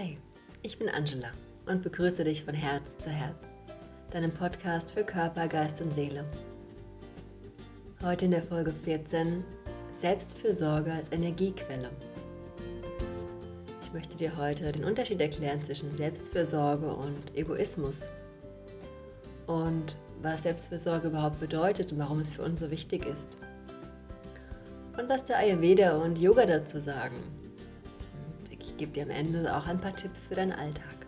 Hi, ich bin Angela und begrüße dich von Herz zu Herz, deinem Podcast für Körper, Geist und Seele. Heute in der Folge 14 Selbstfürsorge als Energiequelle. Ich möchte dir heute den Unterschied erklären zwischen Selbstfürsorge und Egoismus und was Selbstfürsorge überhaupt bedeutet und warum es für uns so wichtig ist. Und was der Ayurveda und Yoga dazu sagen gebe dir am Ende auch ein paar Tipps für deinen Alltag.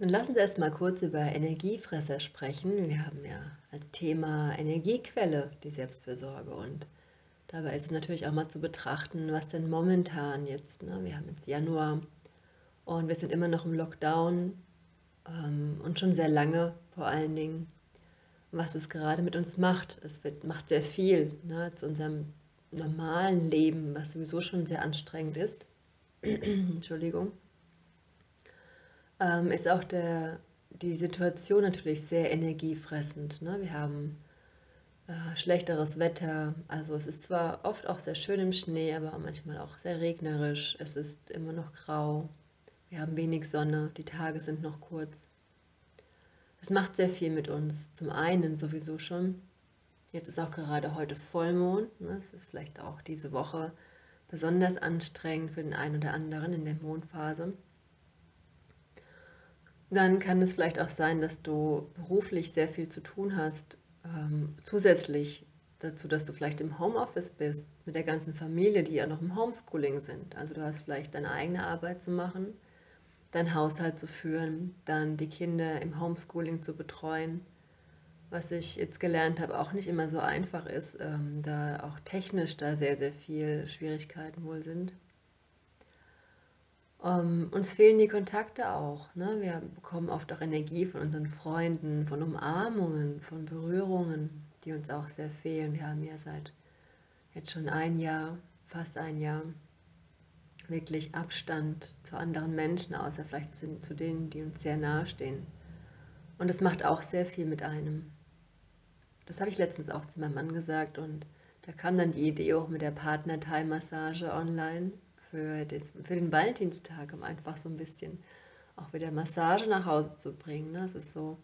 Nun lass uns erst mal kurz über Energiefresser sprechen. Wir haben ja als Thema Energiequelle die Selbstfürsorge und dabei ist es natürlich auch mal zu betrachten, was denn momentan jetzt, ne? wir haben jetzt Januar und wir sind immer noch im Lockdown ähm, und schon sehr lange vor allen Dingen, was es gerade mit uns macht. Es wird, macht sehr viel ne, zu unserem normalen Leben, was sowieso schon sehr anstrengend ist, Entschuldigung, ähm, ist auch der, die Situation natürlich sehr energiefressend. Ne? Wir haben äh, schlechteres Wetter, also es ist zwar oft auch sehr schön im Schnee, aber manchmal auch sehr regnerisch, es ist immer noch grau, wir haben wenig Sonne, die Tage sind noch kurz. Das macht sehr viel mit uns. Zum einen sowieso schon Jetzt ist auch gerade heute Vollmond. Ne? Es ist vielleicht auch diese Woche besonders anstrengend für den einen oder anderen in der Mondphase. Dann kann es vielleicht auch sein, dass du beruflich sehr viel zu tun hast, ähm, zusätzlich dazu, dass du vielleicht im Homeoffice bist, mit der ganzen Familie, die ja noch im Homeschooling sind. Also du hast vielleicht deine eigene Arbeit zu machen, deinen Haushalt zu führen, dann die Kinder im Homeschooling zu betreuen was ich jetzt gelernt habe, auch nicht immer so einfach ist, ähm, da auch technisch da sehr, sehr viel Schwierigkeiten wohl sind. Ähm, uns fehlen die Kontakte auch. Ne? Wir bekommen oft auch Energie von unseren Freunden, von Umarmungen, von Berührungen, die uns auch sehr fehlen. Wir haben ja seit jetzt schon ein Jahr, fast ein Jahr, wirklich Abstand zu anderen Menschen, außer vielleicht zu, zu denen, die uns sehr nahe stehen. Und es macht auch sehr viel mit einem. Das habe ich letztens auch zu meinem Mann gesagt und da kam dann die Idee auch mit der Partner-Thai-Massage online für, das, für den Valentinstag, um einfach so ein bisschen auch wieder Massage nach Hause zu bringen. Ne? Es ist so,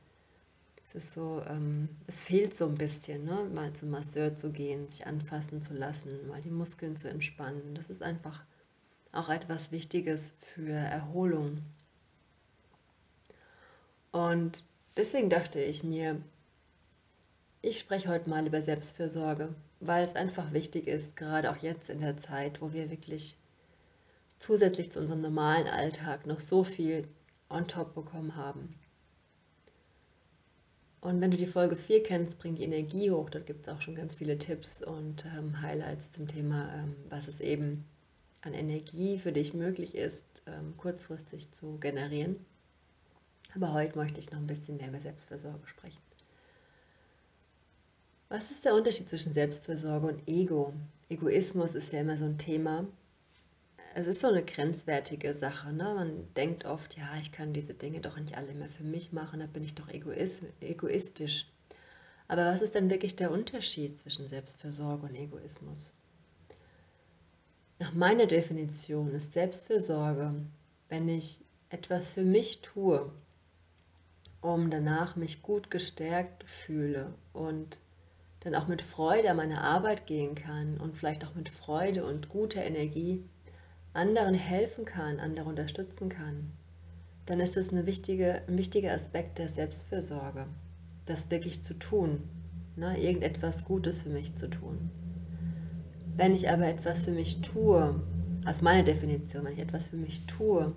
es ist so, ähm, es fehlt so ein bisschen, ne? mal zum Masseur zu gehen, sich anfassen zu lassen, mal die Muskeln zu entspannen. Das ist einfach auch etwas Wichtiges für Erholung. Und deswegen dachte ich mir, ich spreche heute mal über Selbstfürsorge, weil es einfach wichtig ist, gerade auch jetzt in der Zeit, wo wir wirklich zusätzlich zu unserem normalen Alltag noch so viel on top bekommen haben. Und wenn du die Folge 4 kennst, bringt die Energie hoch. Dort gibt es auch schon ganz viele Tipps und ähm, Highlights zum Thema, ähm, was es eben an Energie für dich möglich ist, ähm, kurzfristig zu generieren. Aber heute möchte ich noch ein bisschen mehr über Selbstfürsorge sprechen. Was ist der Unterschied zwischen Selbstfürsorge und Ego? Egoismus ist ja immer so ein Thema. Es ist so eine grenzwertige Sache. Ne? Man denkt oft, ja, ich kann diese Dinge doch nicht alle mehr für mich machen, da bin ich doch egoistisch. Aber was ist denn wirklich der Unterschied zwischen Selbstfürsorge und Egoismus? Nach meiner Definition ist Selbstfürsorge, wenn ich etwas für mich tue, um danach mich gut gestärkt fühle und dann auch mit Freude an meine Arbeit gehen kann und vielleicht auch mit Freude und guter Energie anderen helfen kann, andere unterstützen kann, dann ist das eine wichtige, ein wichtiger Aspekt der Selbstfürsorge, das wirklich zu tun, ne, irgendetwas Gutes für mich zu tun. Wenn ich aber etwas für mich tue, aus meiner Definition, wenn ich etwas für mich tue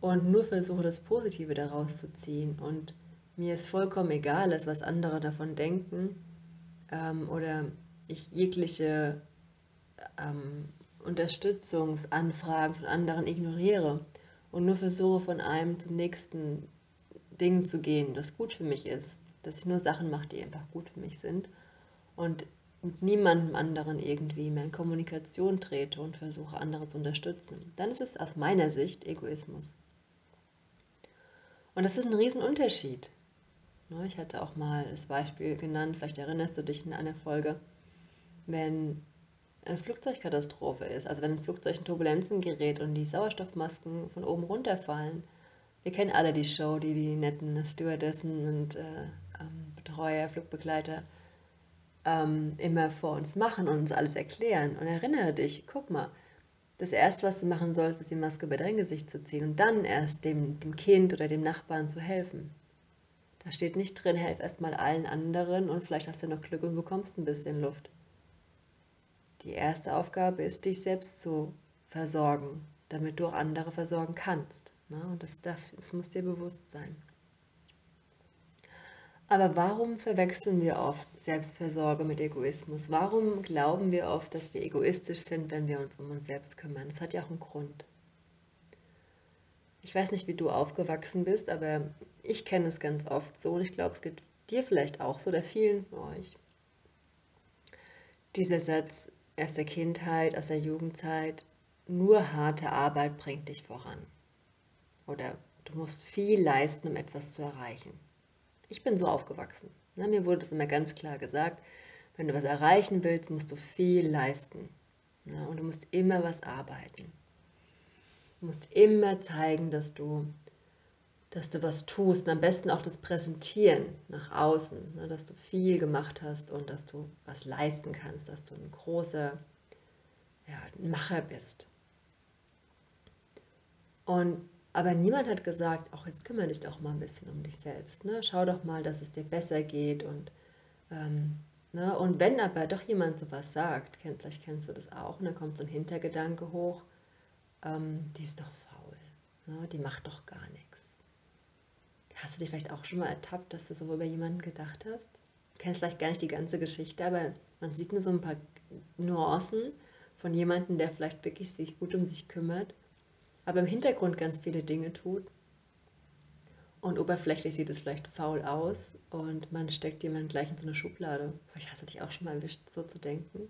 und nur versuche, das Positive daraus zu ziehen und mir es vollkommen egal ist, was andere davon denken, ähm, oder ich jegliche ähm, Unterstützungsanfragen von anderen ignoriere und nur versuche von einem zum nächsten Ding zu gehen, das gut für mich ist, dass ich nur Sachen mache, die einfach gut für mich sind und mit niemandem anderen irgendwie mehr in Kommunikation trete und versuche, andere zu unterstützen, dann ist es aus meiner Sicht Egoismus. Und das ist ein Riesenunterschied. Ne, ich hatte auch mal das Beispiel genannt, vielleicht erinnerst du dich in einer Folge, wenn eine Flugzeugkatastrophe ist. Also wenn ein Flugzeug in Turbulenzen gerät und die Sauerstoffmasken von oben runterfallen. Wir kennen alle die Show, die die netten Stewardessen und äh, ähm, Betreuer, Flugbegleiter ähm, immer vor uns machen und uns alles erklären. Und erinnere dich, guck mal, das Erste, was du machen sollst, ist die Maske über dein Gesicht zu ziehen und dann erst dem, dem Kind oder dem Nachbarn zu helfen. Da steht nicht drin, helf erstmal allen anderen und vielleicht hast du noch Glück und bekommst ein bisschen Luft. Die erste Aufgabe ist, dich selbst zu versorgen, damit du auch andere versorgen kannst. Ne? Und das, darf, das muss dir bewusst sein. Aber warum verwechseln wir oft Selbstversorge mit Egoismus? Warum glauben wir oft, dass wir egoistisch sind, wenn wir uns um uns selbst kümmern? Das hat ja auch einen Grund. Ich weiß nicht, wie du aufgewachsen bist, aber ich kenne es ganz oft so und ich glaube, es geht dir vielleicht auch so oder vielen von euch. Dieser Satz aus der Kindheit, aus der Jugendzeit, nur harte Arbeit bringt dich voran. Oder du musst viel leisten, um etwas zu erreichen. Ich bin so aufgewachsen. Ne? Mir wurde das immer ganz klar gesagt, wenn du was erreichen willst, musst du viel leisten. Ne? Und du musst immer was arbeiten. Du musst immer zeigen, dass du, dass du was tust. Und am besten auch das Präsentieren nach außen, ne? dass du viel gemacht hast und dass du was leisten kannst, dass du ein großer ja, Macher bist. Und aber niemand hat gesagt, auch jetzt kümmere dich doch mal ein bisschen um dich selbst. Ne? Schau doch mal, dass es dir besser geht. Und, ähm, ne? und wenn aber doch jemand sowas sagt, kenn, vielleicht kennst du das auch, und dann kommt so ein Hintergedanke hoch, ähm, die ist doch faul, ne? die macht doch gar nichts. Hast du dich vielleicht auch schon mal ertappt, dass du so über jemanden gedacht hast? Du kennst vielleicht gar nicht die ganze Geschichte, aber man sieht nur so ein paar Nuancen von jemandem, der vielleicht wirklich sich gut um sich kümmert aber im Hintergrund ganz viele Dinge tut. Und oberflächlich sieht es vielleicht faul aus und man steckt jemanden gleich in so eine Schublade. Vielleicht hast du dich auch schon mal erwischt, so zu denken.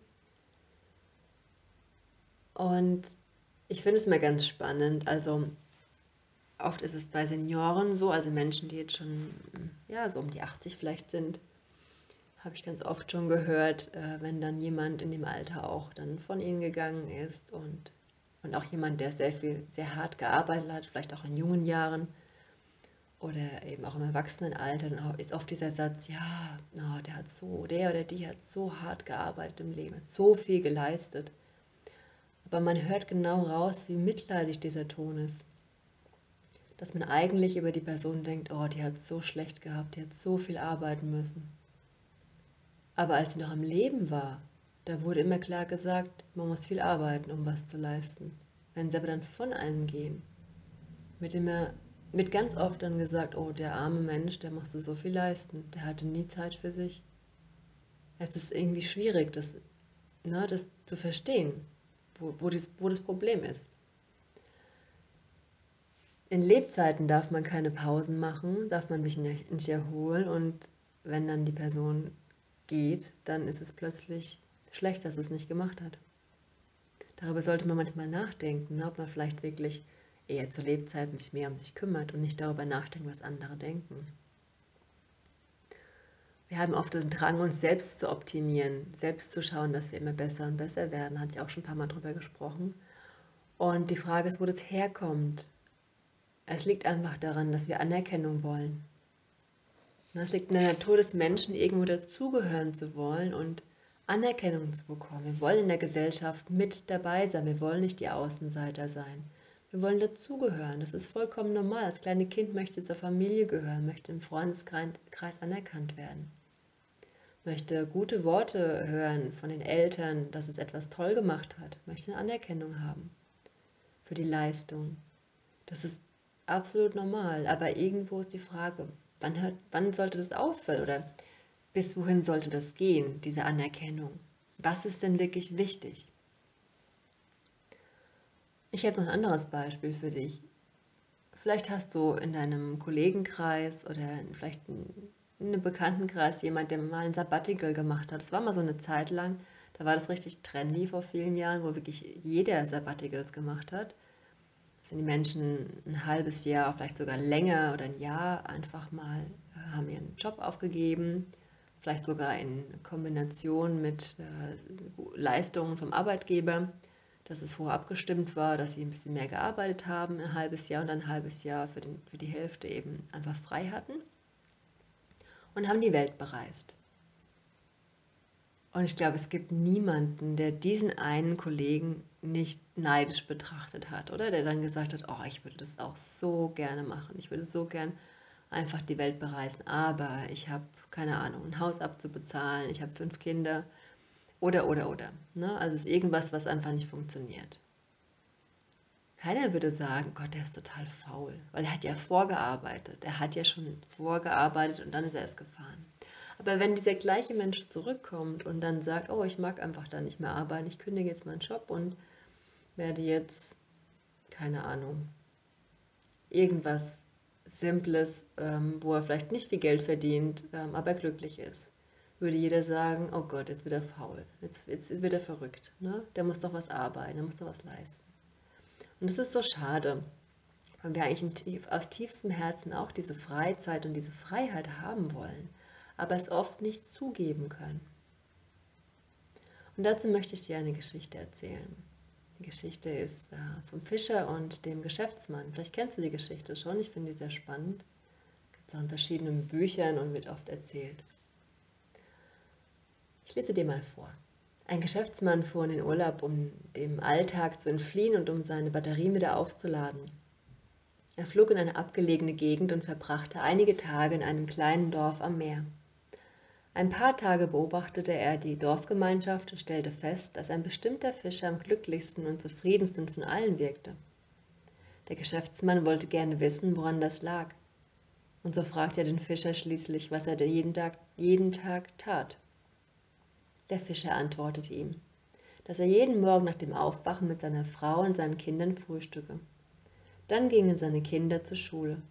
Und ich finde es immer ganz spannend. Also oft ist es bei Senioren so, also Menschen, die jetzt schon ja, so um die 80 vielleicht sind, habe ich ganz oft schon gehört, äh, wenn dann jemand in dem Alter auch dann von ihnen gegangen ist und und auch jemand, der sehr viel, sehr hart gearbeitet hat, vielleicht auch in jungen Jahren oder eben auch im Erwachsenenalter, dann ist oft dieser Satz, ja, no, der hat so, der oder die hat so hart gearbeitet im Leben, so viel geleistet. Aber man hört genau raus, wie mitleidig dieser Ton ist. Dass man eigentlich über die Person denkt, oh, die hat so schlecht gehabt, die hat so viel arbeiten müssen. Aber als sie noch am Leben war, da wurde immer klar gesagt, man muss viel arbeiten, um was zu leisten. Wenn sie aber dann von einem gehen, wird immer, wird ganz oft dann gesagt, oh, der arme Mensch, der musste so viel leisten, der hatte nie Zeit für sich. Es ist irgendwie schwierig, das, na, das zu verstehen, wo, wo, das, wo das Problem ist. In Lebzeiten darf man keine Pausen machen, darf man sich nicht, nicht erholen und wenn dann die Person geht, dann ist es plötzlich schlecht, dass es nicht gemacht hat. Darüber sollte man manchmal nachdenken, ob man vielleicht wirklich eher zu Lebzeiten sich mehr um sich kümmert und nicht darüber nachdenkt, was andere denken. Wir haben oft den Drang, uns selbst zu optimieren, selbst zu schauen, dass wir immer besser und besser werden. Hatte ich auch schon ein paar Mal drüber gesprochen. Und die Frage ist, wo das herkommt. Es liegt einfach daran, dass wir Anerkennung wollen. Es liegt in der Natur des Menschen, irgendwo dazugehören zu wollen und Anerkennung zu bekommen. Wir wollen in der Gesellschaft mit dabei sein. Wir wollen nicht die Außenseiter sein. Wir wollen dazugehören. Das ist vollkommen normal. Das kleine Kind möchte zur Familie gehören, möchte im Freundeskreis anerkannt werden, möchte gute Worte hören von den Eltern, dass es etwas toll gemacht hat, möchte eine Anerkennung haben für die Leistung. Das ist absolut normal. Aber irgendwo ist die Frage, wann, hört, wann sollte das aufhören? Oder bis wohin sollte das gehen, diese Anerkennung? Was ist denn wirklich wichtig? Ich habe noch ein anderes Beispiel für dich. Vielleicht hast du in deinem Kollegenkreis oder vielleicht in einem Bekanntenkreis jemand, der mal ein Sabbatical gemacht hat. Das war mal so eine Zeit lang, da war das richtig trendy vor vielen Jahren, wo wirklich jeder Sabbaticals gemacht hat. Sind die Menschen ein halbes Jahr, vielleicht sogar länger oder ein Jahr einfach mal, äh, haben ihren Job aufgegeben vielleicht sogar in Kombination mit äh, Leistungen vom Arbeitgeber, dass es vorher abgestimmt war, dass sie ein bisschen mehr gearbeitet haben, ein halbes Jahr und dann ein halbes Jahr für, den, für die Hälfte eben einfach frei hatten und haben die Welt bereist. Und ich glaube, es gibt niemanden, der diesen einen Kollegen nicht neidisch betrachtet hat, oder? Der dann gesagt hat, oh, ich würde das auch so gerne machen. Ich würde so gern einfach die Welt bereisen. Aber ich habe, keine Ahnung, ein Haus abzubezahlen, ich habe fünf Kinder oder, oder, oder. Ne? Also es ist irgendwas, was einfach nicht funktioniert. Keiner würde sagen, Gott, der ist total faul, weil er hat ja vorgearbeitet. Er hat ja schon vorgearbeitet und dann ist er erst gefahren. Aber wenn dieser gleiche Mensch zurückkommt und dann sagt, oh, ich mag einfach da nicht mehr arbeiten, ich kündige jetzt meinen Job und werde jetzt, keine Ahnung, irgendwas Simples, ähm, wo er vielleicht nicht viel Geld verdient, ähm, aber glücklich ist, würde jeder sagen, oh Gott, jetzt wird er faul, jetzt, jetzt wird er verrückt, ne? der muss doch was arbeiten, der muss doch was leisten. Und das ist so schade, weil wir eigentlich aus tiefstem Herzen auch diese Freizeit und diese Freiheit haben wollen aber es oft nicht zugeben können. Und dazu möchte ich dir eine Geschichte erzählen. Die Geschichte ist äh, vom Fischer und dem Geschäftsmann. Vielleicht kennst du die Geschichte schon, ich finde die sehr spannend. Gibt es auch in verschiedenen Büchern und wird oft erzählt. Ich lese dir mal vor. Ein Geschäftsmann fuhr in den Urlaub, um dem Alltag zu entfliehen und um seine Batterie wieder aufzuladen. Er flog in eine abgelegene Gegend und verbrachte einige Tage in einem kleinen Dorf am Meer. Ein paar Tage beobachtete er die Dorfgemeinschaft und stellte fest, dass ein bestimmter Fischer am glücklichsten und zufriedensten von allen wirkte. Der Geschäftsmann wollte gerne wissen, woran das lag. Und so fragte er den Fischer schließlich, was er jeden Tag, jeden Tag tat. Der Fischer antwortete ihm, dass er jeden Morgen nach dem Aufwachen mit seiner Frau und seinen Kindern frühstücke. Dann gingen seine Kinder zur Schule.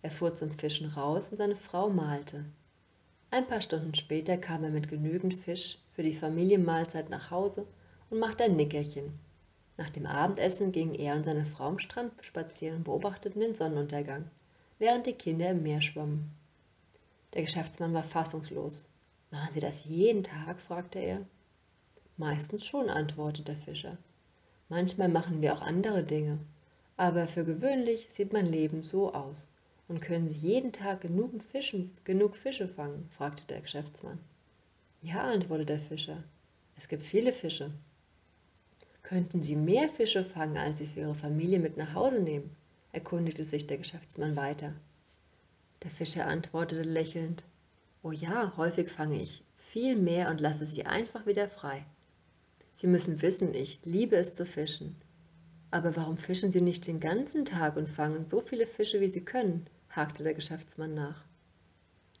Er fuhr zum Fischen raus und seine Frau malte. Ein paar Stunden später kam er mit genügend Fisch für die Familienmahlzeit nach Hause und machte ein Nickerchen. Nach dem Abendessen gingen er und seine Frau am Strand spazieren und beobachteten den Sonnenuntergang, während die Kinder im Meer schwammen. Der Geschäftsmann war fassungslos. Machen Sie das jeden Tag? fragte er. Meistens schon, antwortete der Fischer. Manchmal machen wir auch andere Dinge, aber für gewöhnlich sieht mein Leben so aus. Und können Sie jeden Tag genug, Fischen, genug Fische fangen? fragte der Geschäftsmann. Ja, antwortete der Fischer. Es gibt viele Fische. Könnten Sie mehr Fische fangen, als Sie für Ihre Familie mit nach Hause nehmen? erkundigte sich der Geschäftsmann weiter. Der Fischer antwortete lächelnd, Oh ja, häufig fange ich viel mehr und lasse sie einfach wieder frei. Sie müssen wissen, ich liebe es zu fischen. Aber warum fischen Sie nicht den ganzen Tag und fangen so viele Fische, wie Sie können? Hakte der Geschäftsmann nach.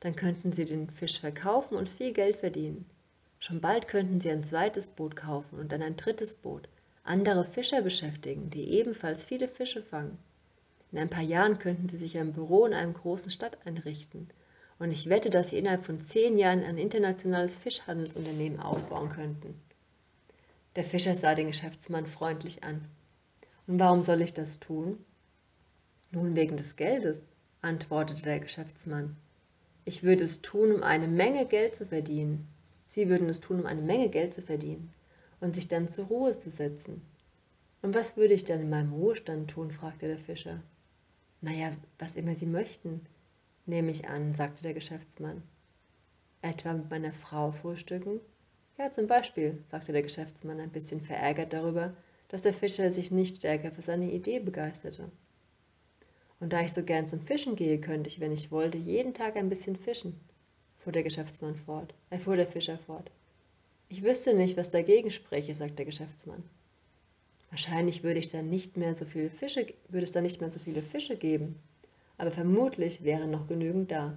Dann könnten Sie den Fisch verkaufen und viel Geld verdienen. Schon bald könnten Sie ein zweites Boot kaufen und dann ein drittes Boot, andere Fischer beschäftigen, die ebenfalls viele Fische fangen. In ein paar Jahren könnten Sie sich ein Büro in einem großen Stadt einrichten. Und ich wette, dass Sie innerhalb von zehn Jahren ein internationales Fischhandelsunternehmen aufbauen könnten. Der Fischer sah den Geschäftsmann freundlich an. Und warum soll ich das tun? Nun wegen des Geldes antwortete der Geschäftsmann. Ich würde es tun, um eine Menge Geld zu verdienen. Sie würden es tun, um eine Menge Geld zu verdienen und sich dann zur Ruhe zu setzen. Und was würde ich dann in meinem Ruhestand tun? fragte der Fischer. Naja, was immer Sie möchten, nehme ich an, sagte der Geschäftsmann. Etwa mit meiner Frau frühstücken? Ja, zum Beispiel, sagte der Geschäftsmann ein bisschen verärgert darüber, dass der Fischer sich nicht stärker für seine Idee begeisterte. Und da ich so gern zum Fischen gehe, könnte ich, wenn ich wollte, jeden Tag ein bisschen fischen, fuhr der Geschäftsmann fort, äh, fuhr der Fischer fort. Ich wüsste nicht, was dagegen spreche, sagte der Geschäftsmann. Wahrscheinlich würde ich dann nicht mehr so viele Fische, würde es dann nicht mehr so viele Fische geben, aber vermutlich wären noch genügend da.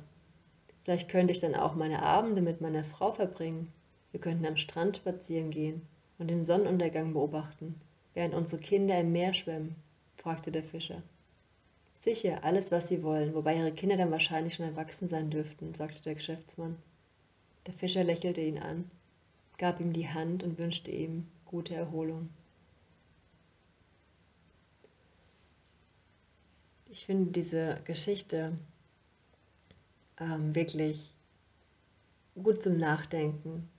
Vielleicht könnte ich dann auch meine Abende mit meiner Frau verbringen. Wir könnten am Strand spazieren gehen und den Sonnenuntergang beobachten, während unsere Kinder im Meer schwimmen, fragte der Fischer. Sicher, alles, was Sie wollen, wobei Ihre Kinder dann wahrscheinlich schon erwachsen sein dürften, sagte der Geschäftsmann. Der Fischer lächelte ihn an, gab ihm die Hand und wünschte ihm gute Erholung. Ich finde diese Geschichte ähm, wirklich gut zum Nachdenken,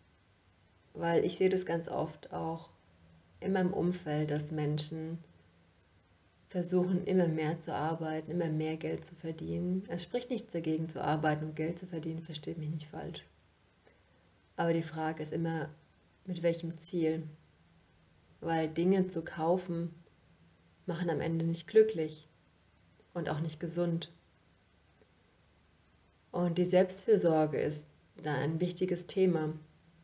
weil ich sehe das ganz oft auch in meinem Umfeld, dass Menschen versuchen, immer mehr zu arbeiten, immer mehr Geld zu verdienen. Es spricht nichts dagegen, zu arbeiten und Geld zu verdienen, versteht mich nicht falsch. Aber die Frage ist immer, mit welchem Ziel? Weil Dinge zu kaufen, machen am Ende nicht glücklich und auch nicht gesund. Und die Selbstfürsorge ist da ein wichtiges Thema.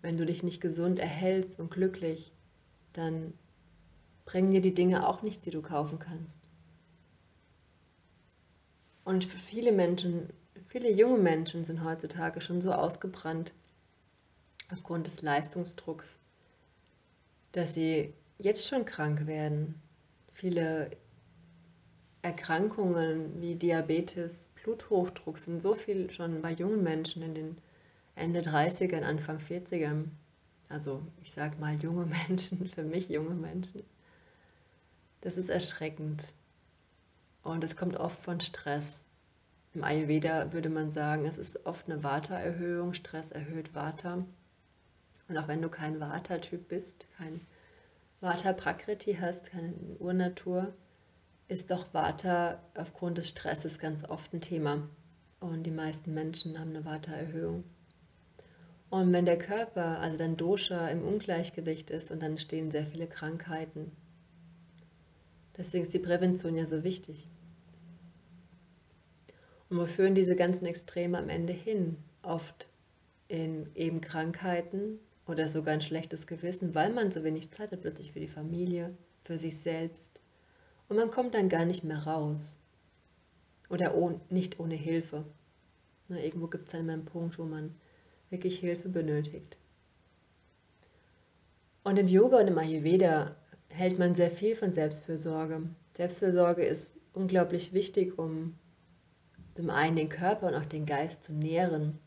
Wenn du dich nicht gesund erhältst und glücklich, dann bringen dir die Dinge auch nichts, die du kaufen kannst. Und für viele Menschen, viele junge Menschen sind heutzutage schon so ausgebrannt aufgrund des Leistungsdrucks, dass sie jetzt schon krank werden. Viele Erkrankungen wie Diabetes, Bluthochdruck sind so viel schon bei jungen Menschen in den Ende 30ern, Anfang 40ern. Also ich sage mal junge Menschen, für mich junge Menschen. Das ist erschreckend. Und es kommt oft von Stress. Im Ayurveda würde man sagen, es ist oft eine Vata-Erhöhung. Stress erhöht Vata. Und auch wenn du kein Vata-Typ bist, kein Vata-Prakriti hast, keine Urnatur, ist doch Vata aufgrund des Stresses ganz oft ein Thema. Und die meisten Menschen haben eine Vata-Erhöhung. Und wenn der Körper, also dein Dosha, im Ungleichgewicht ist und dann entstehen sehr viele Krankheiten. Deswegen ist die Prävention ja so wichtig. Und wo führen diese ganzen Extreme am Ende hin? Oft in eben Krankheiten oder sogar ein schlechtes Gewissen, weil man so wenig Zeit hat plötzlich für die Familie, für sich selbst. Und man kommt dann gar nicht mehr raus. Oder oh, nicht ohne Hilfe. Na, irgendwo gibt es dann einen Punkt, wo man wirklich Hilfe benötigt. Und im Yoga und im Ayurveda hält man sehr viel von Selbstfürsorge. Selbstfürsorge ist unglaublich wichtig, um zum einen den Körper und auch den Geist zu nähren,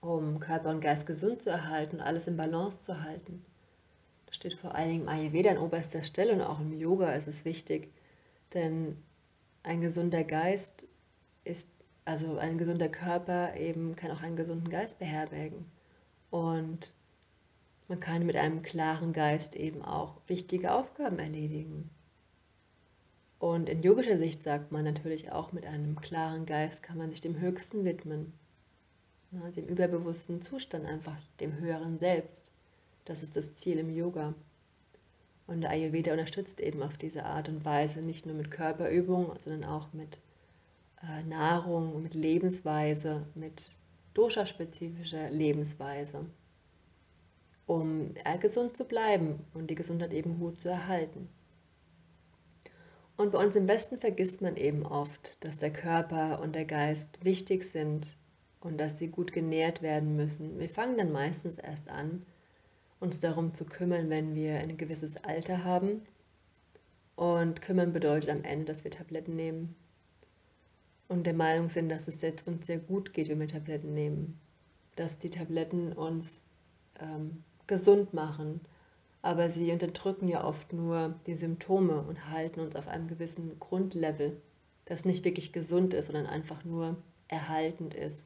um Körper und Geist gesund zu erhalten alles in Balance zu halten. Das steht vor allen Dingen im Ayurveda an oberster Stelle und auch im Yoga ist es wichtig, denn ein gesunder Geist ist, also ein gesunder Körper eben kann auch einen gesunden Geist beherbergen. Und man kann mit einem klaren Geist eben auch wichtige Aufgaben erledigen. Und in yogischer Sicht sagt man natürlich auch, mit einem klaren Geist kann man sich dem Höchsten widmen, ne, dem überbewussten Zustand, einfach dem höheren Selbst. Das ist das Ziel im Yoga. Und der Ayurveda unterstützt eben auf diese Art und Weise, nicht nur mit Körperübungen, sondern auch mit äh, Nahrung, mit Lebensweise, mit dosha-spezifischer Lebensweise, um äh, gesund zu bleiben und die Gesundheit eben gut zu erhalten. Und bei uns im Westen vergisst man eben oft, dass der Körper und der Geist wichtig sind und dass sie gut genährt werden müssen. Wir fangen dann meistens erst an, uns darum zu kümmern, wenn wir ein gewisses Alter haben. Und kümmern bedeutet am Ende, dass wir Tabletten nehmen und der Meinung sind, dass es jetzt uns sehr gut geht, wenn wir Tabletten nehmen. Dass die Tabletten uns ähm, gesund machen aber sie unterdrücken ja oft nur die Symptome und halten uns auf einem gewissen Grundlevel, das nicht wirklich gesund ist, sondern einfach nur erhaltend ist.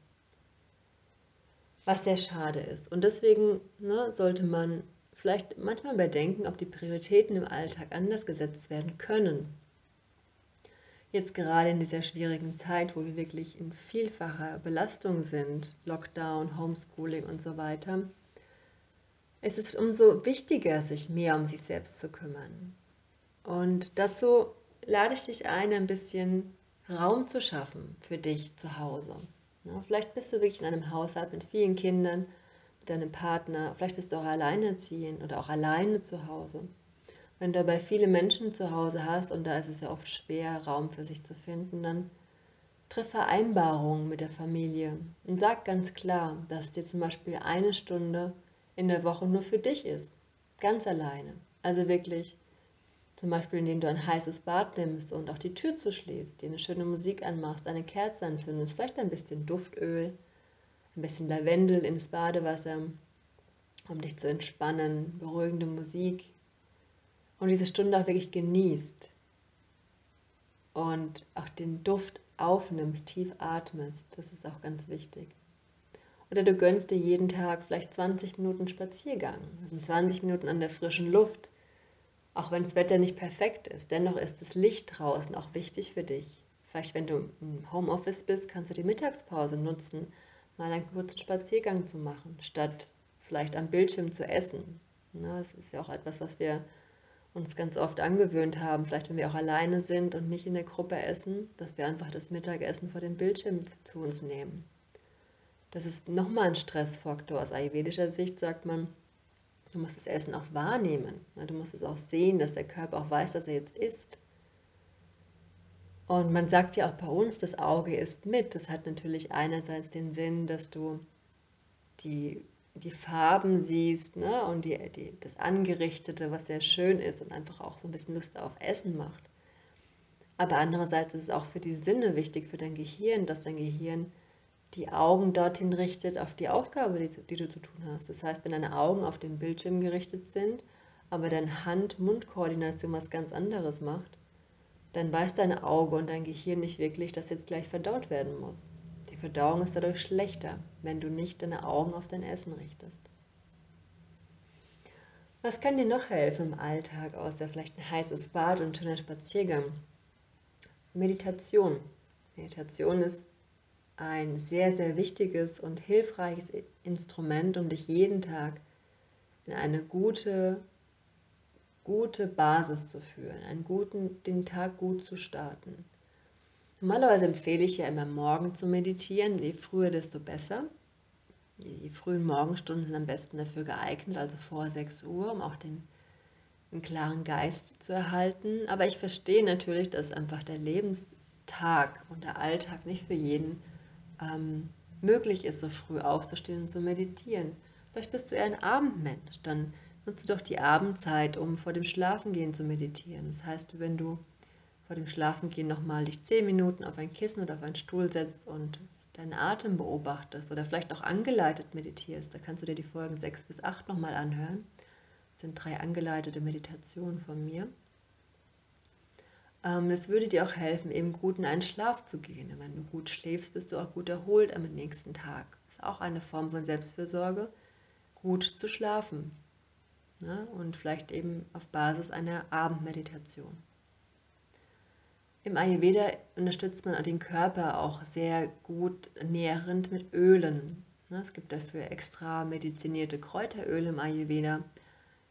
Was sehr schade ist. Und deswegen ne, sollte man vielleicht manchmal überdenken, ob die Prioritäten im Alltag anders gesetzt werden können. Jetzt gerade in dieser schwierigen Zeit, wo wir wirklich in vielfacher Belastung sind, Lockdown, Homeschooling und so weiter, ist es umso wichtiger, sich mehr um sich selbst zu kümmern. Und dazu lade ich dich ein, ein bisschen Raum zu schaffen für dich zu Hause. Vielleicht bist du wirklich in einem Haushalt mit vielen Kindern, mit deinem Partner, vielleicht bist du auch alleinerziehend oder auch alleine zu Hause. Wenn du dabei viele Menschen zu Hause hast und da ist es ja oft schwer, Raum für sich zu finden, dann triff Vereinbarungen mit der Familie und sag ganz klar, dass dir zum Beispiel eine Stunde in der Woche nur für dich ist. Ganz alleine. Also wirklich zum Beispiel, indem du ein heißes Bad nimmst und auch die Tür zuschließt, dir eine schöne Musik anmachst, eine Kerze anzündest, vielleicht ein bisschen Duftöl, ein bisschen Lavendel ins Badewasser, um dich zu entspannen, beruhigende Musik und diese Stunde auch wirklich genießt und auch den Duft aufnimmst, tief atmest. Das ist auch ganz wichtig. Oder du gönnst dir jeden Tag vielleicht 20 Minuten Spaziergang. Das sind 20 Minuten an der frischen Luft. Auch wenn das Wetter nicht perfekt ist, dennoch ist das Licht draußen auch wichtig für dich. Vielleicht, wenn du im Homeoffice bist, kannst du die Mittagspause nutzen, mal einen kurzen Spaziergang zu machen, statt vielleicht am Bildschirm zu essen. Das ist ja auch etwas, was wir uns ganz oft angewöhnt haben, vielleicht wenn wir auch alleine sind und nicht in der Gruppe essen, dass wir einfach das Mittagessen vor dem Bildschirm zu uns nehmen. Das ist nochmal ein Stressfaktor. Aus ayurvedischer Sicht sagt man, du musst das Essen auch wahrnehmen. Du musst es auch sehen, dass der Körper auch weiß, dass er jetzt isst. Und man sagt ja auch bei uns, das Auge isst mit. Das hat natürlich einerseits den Sinn, dass du die, die Farben siehst ne? und die, die, das Angerichtete, was sehr schön ist und einfach auch so ein bisschen Lust auf Essen macht. Aber andererseits ist es auch für die Sinne wichtig, für dein Gehirn, dass dein Gehirn die Augen dorthin richtet auf die Aufgabe, die, die du zu tun hast. Das heißt, wenn deine Augen auf den Bildschirm gerichtet sind, aber deine Hand-Mund-Koordination was ganz anderes macht, dann weiß dein Auge und dein Gehirn nicht wirklich, dass jetzt gleich verdaut werden muss. Die Verdauung ist dadurch schlechter, wenn du nicht deine Augen auf dein Essen richtest. Was kann dir noch helfen im Alltag, außer vielleicht ein heißes Bad und ein schöner Spaziergang? Meditation. Meditation ist ein sehr, sehr wichtiges und hilfreiches Instrument, um dich jeden Tag in eine gute, gute Basis zu führen, einen guten, den Tag gut zu starten. Normalerweise empfehle ich ja immer morgen zu meditieren, je früher, desto besser. Die frühen Morgenstunden sind am besten dafür geeignet, also vor 6 Uhr, um auch den, den klaren Geist zu erhalten. Aber ich verstehe natürlich, dass einfach der Lebenstag und der Alltag nicht für jeden ähm, möglich ist, so früh aufzustehen und zu meditieren. Vielleicht bist du eher ein Abendmensch, dann nutze doch die Abendzeit, um vor dem Schlafengehen zu meditieren. Das heißt, wenn du vor dem Schlafengehen nochmal dich zehn Minuten auf ein Kissen oder auf einen Stuhl setzt und deinen Atem beobachtest oder vielleicht auch angeleitet meditierst, da kannst du dir die Folgen 6 bis 8 nochmal anhören. Das sind drei angeleitete Meditationen von mir. Ähm, es würde dir auch helfen, eben gut in einen Schlaf zu gehen. wenn du gut schläfst, bist du auch gut erholt am nächsten Tag. Das ist auch eine Form von Selbstfürsorge, gut zu schlafen. Ne? Und vielleicht eben auf Basis einer Abendmeditation. Im Ayurveda unterstützt man den Körper auch sehr gut nährend mit Ölen. Ne? Es gibt dafür extra medizinierte Kräuteröle im Ayurveda,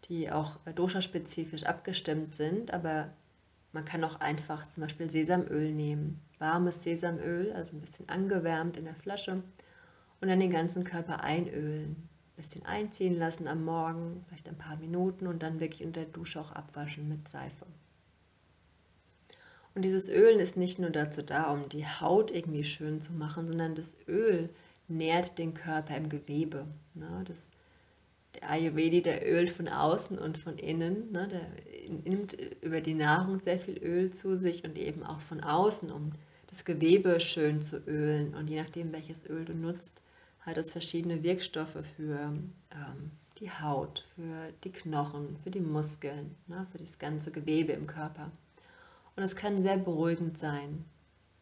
die auch dosha-spezifisch abgestimmt sind, aber man kann auch einfach zum Beispiel Sesamöl nehmen. Warmes Sesamöl, also ein bisschen angewärmt in der Flasche und dann den ganzen Körper einölen. Ein bisschen einziehen lassen am Morgen, vielleicht ein paar Minuten und dann wirklich unter der Dusche auch abwaschen mit Seife. Und dieses Ölen ist nicht nur dazu da, um die Haut irgendwie schön zu machen, sondern das Öl nährt den Körper im Gewebe. Ne? Das der Ayurvedi, der ölt von außen und von innen. Ne? Der nimmt über die Nahrung sehr viel Öl zu sich und eben auch von außen, um das Gewebe schön zu ölen. Und je nachdem, welches Öl du nutzt, hat es verschiedene Wirkstoffe für ähm, die Haut, für die Knochen, für die Muskeln, ne? für das ganze Gewebe im Körper. Und es kann sehr beruhigend sein.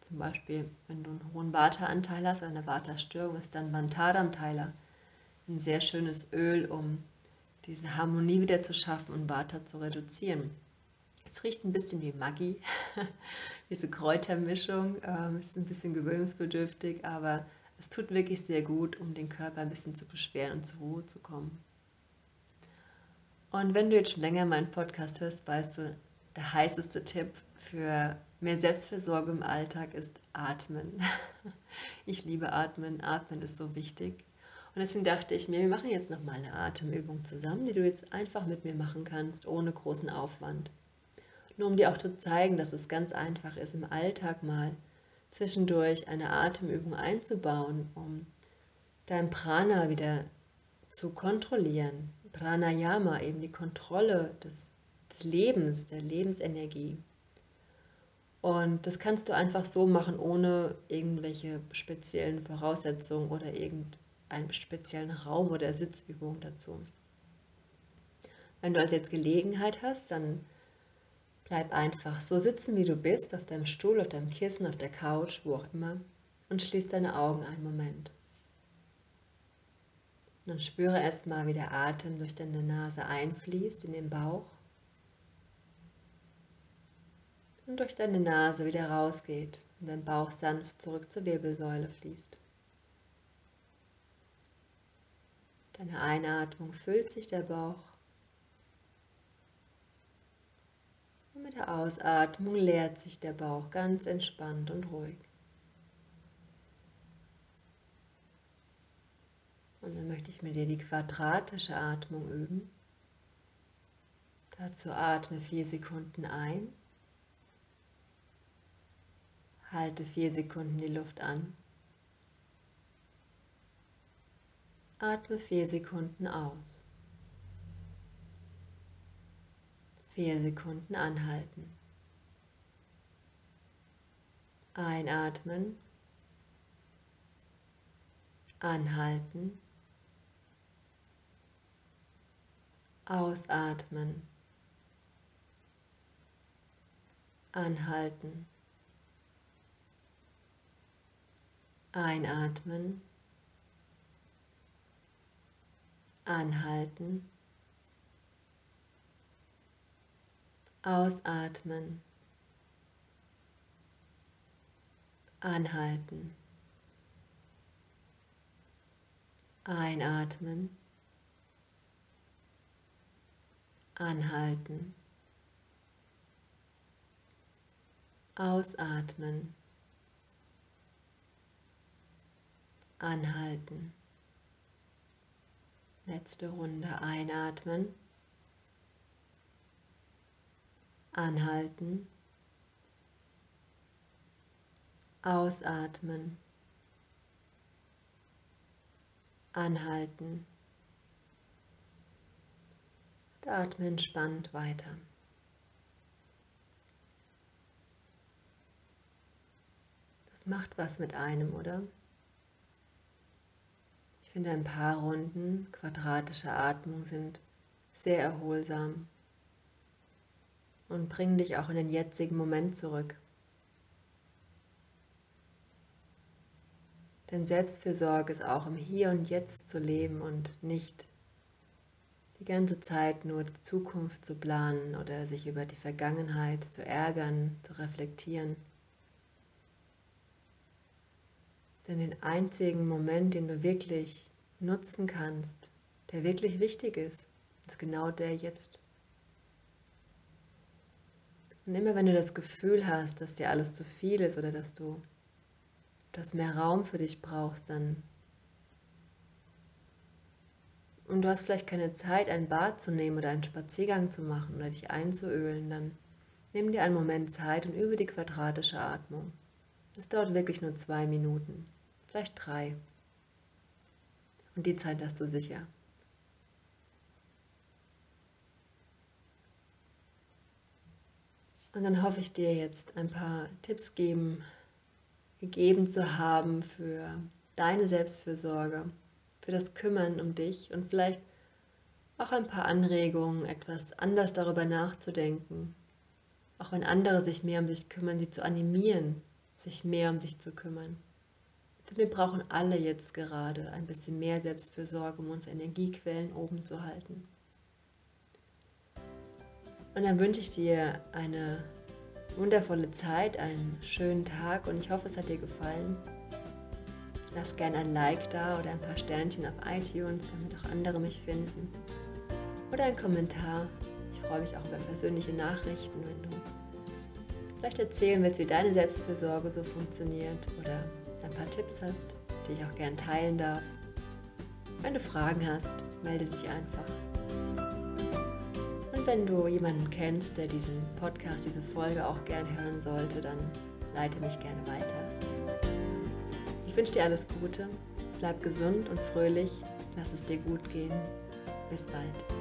Zum Beispiel, wenn du einen hohen Vata-Anteil hast, eine Vata-Störung, ist dann Vantadam-Teiler ein sehr schönes Öl, um diese Harmonie wieder zu schaffen und Vata zu reduzieren. Es riecht ein bisschen wie Maggi, diese Kräutermischung. Ähm, ist ein bisschen gewöhnungsbedürftig, aber es tut wirklich sehr gut, um den Körper ein bisschen zu beschweren und zur Ruhe zu kommen. Und wenn du jetzt schon länger meinen Podcast hörst, weißt du, der heißeste Tipp für mehr Selbstversorgung im Alltag ist Atmen. Ich liebe Atmen. Atmen ist so wichtig. Und deswegen dachte ich mir, wir machen jetzt nochmal eine Atemübung zusammen, die du jetzt einfach mit mir machen kannst, ohne großen Aufwand. Nur um dir auch zu zeigen, dass es ganz einfach ist, im Alltag mal zwischendurch eine Atemübung einzubauen, um dein Prana wieder zu kontrollieren. Pranayama, eben die Kontrolle des, des Lebens, der Lebensenergie. Und das kannst du einfach so machen, ohne irgendwelche speziellen Voraussetzungen oder irgend einen speziellen Raum oder Sitzübung dazu. Wenn du also jetzt Gelegenheit hast, dann bleib einfach so sitzen, wie du bist, auf deinem Stuhl, auf deinem Kissen, auf der Couch, wo auch immer, und schließ deine Augen einen Moment. Dann spüre erstmal, wie der Atem durch deine Nase einfließt in den Bauch und durch deine Nase wieder rausgeht und dein Bauch sanft zurück zur Wirbelsäule fließt. Deine Einatmung füllt sich der Bauch und mit der Ausatmung leert sich der Bauch ganz entspannt und ruhig. Und dann möchte ich mit dir die quadratische Atmung üben. Dazu atme vier Sekunden ein. Halte vier Sekunden die Luft an. Atme vier Sekunden aus. Vier Sekunden anhalten. Einatmen. Anhalten. Ausatmen. Anhalten. Einatmen. Anhalten. Ausatmen. Anhalten. Einatmen. Anhalten. Ausatmen. Anhalten. Letzte Runde einatmen. Anhalten. Ausatmen. Anhalten. Atme entspannt weiter. Das macht was mit einem, oder? Finde, ein paar Runden quadratische Atmung sind sehr erholsam und bringen dich auch in den jetzigen Moment zurück. Denn Selbstfürsorge ist auch im Hier und Jetzt zu leben und nicht die ganze Zeit nur die Zukunft zu planen oder sich über die Vergangenheit zu ärgern, zu reflektieren. Denn den einzigen Moment, den du wirklich nutzen kannst, der wirklich wichtig ist, ist genau der jetzt. Und immer wenn du das Gefühl hast, dass dir alles zu viel ist oder dass du das mehr Raum für dich brauchst, dann und du hast vielleicht keine Zeit, ein Bad zu nehmen oder einen Spaziergang zu machen oder dich einzuölen, dann nimm dir einen Moment Zeit und übe die quadratische Atmung. Es dauert wirklich nur zwei Minuten, vielleicht drei. Und die Zeit hast du sicher. Und dann hoffe ich dir jetzt ein paar Tipps geben, gegeben zu haben für deine Selbstfürsorge für das Kümmern um dich und vielleicht auch ein paar Anregungen, etwas anders darüber nachzudenken. Auch wenn andere sich mehr um sich kümmern, sie zu animieren, sich mehr um sich zu kümmern. Denn wir brauchen alle jetzt gerade ein bisschen mehr Selbstfürsorge, um unsere Energiequellen oben zu halten. Und dann wünsche ich dir eine wundervolle Zeit, einen schönen Tag und ich hoffe, es hat dir gefallen. Lass gerne ein Like da oder ein paar Sternchen auf iTunes, damit auch andere mich finden. Oder ein Kommentar. Ich freue mich auch über persönliche Nachrichten, wenn du vielleicht erzählen willst, wie deine Selbstfürsorge so funktioniert oder ein paar Tipps hast, die ich auch gerne teilen darf. Wenn du Fragen hast, melde dich einfach. Und wenn du jemanden kennst, der diesen Podcast, diese Folge auch gerne hören sollte, dann leite mich gerne weiter wünsche dir alles Gute, bleib gesund und fröhlich, lass es dir gut gehen. Bis bald.